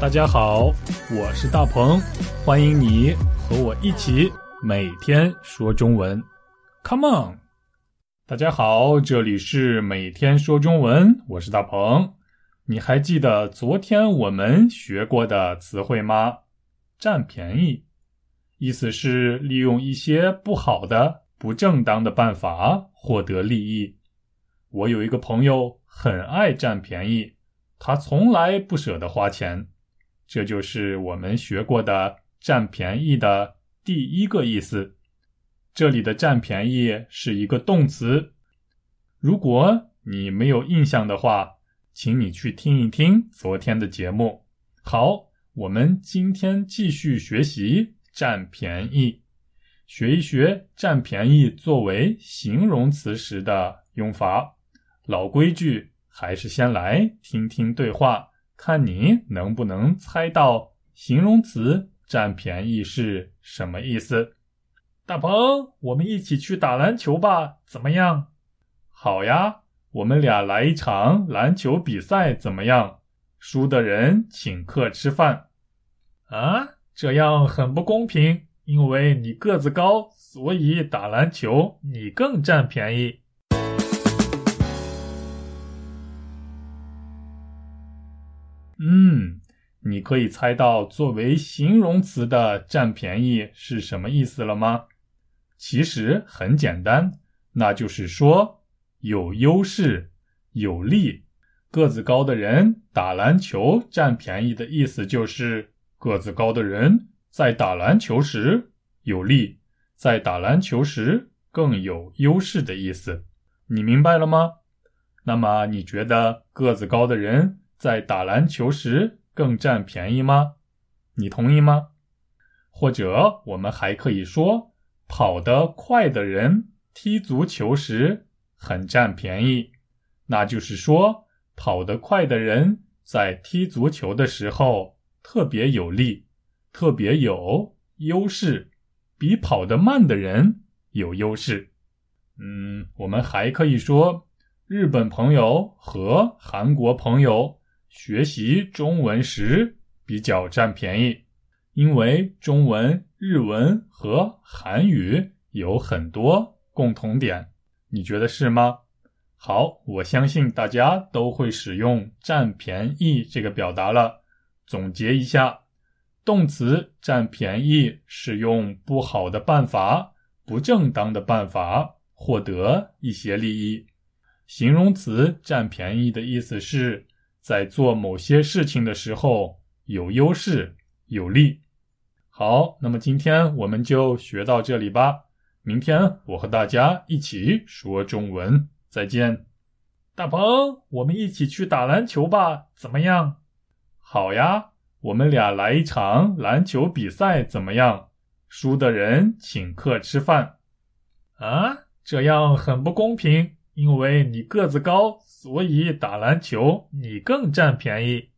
大家好，我是大鹏，欢迎你和我一起每天说中文。Come on！大家好，这里是每天说中文，我是大鹏。你还记得昨天我们学过的词汇吗？占便宜，意思是利用一些不好的、不正当的办法获得利益。我有一个朋友很爱占便宜，他从来不舍得花钱。这就是我们学过的“占便宜”的第一个意思。这里的“占便宜”是一个动词。如果你没有印象的话，请你去听一听昨天的节目。好，我们今天继续学习“占便宜”，学一学“占便宜”作为形容词时的用法。老规矩，还是先来听听对话。看你能不能猜到形容词“占便宜”是什么意思？大鹏，我们一起去打篮球吧，怎么样？好呀，我们俩来一场篮球比赛，怎么样？输的人请客吃饭。啊，这样很不公平，因为你个子高，所以打篮球你更占便宜。嗯，你可以猜到作为形容词的“占便宜”是什么意思了吗？其实很简单，那就是说有优势、有利。个子高的人打篮球占便宜的意思就是个子高的人在打篮球时有利，在打篮球时更有优势的意思。你明白了吗？那么你觉得个子高的人？在打篮球时更占便宜吗？你同意吗？或者我们还可以说，跑得快的人踢足球时很占便宜，那就是说，跑得快的人在踢足球的时候特别有利，特别有优势，比跑得慢的人有优势。嗯，我们还可以说，日本朋友和韩国朋友。学习中文时比较占便宜，因为中文、日文和韩语有很多共同点，你觉得是吗？好，我相信大家都会使用“占便宜”这个表达了。总结一下，动词“占便宜”是用不好的办法、不正当的办法获得一些利益；形容词“占便宜”的意思是。在做某些事情的时候有优势有利。好，那么今天我们就学到这里吧。明天我和大家一起说中文，再见。大鹏，我们一起去打篮球吧，怎么样？好呀，我们俩来一场篮球比赛，怎么样？输的人请客吃饭。啊，这样很不公平。因为你个子高，所以打篮球你更占便宜。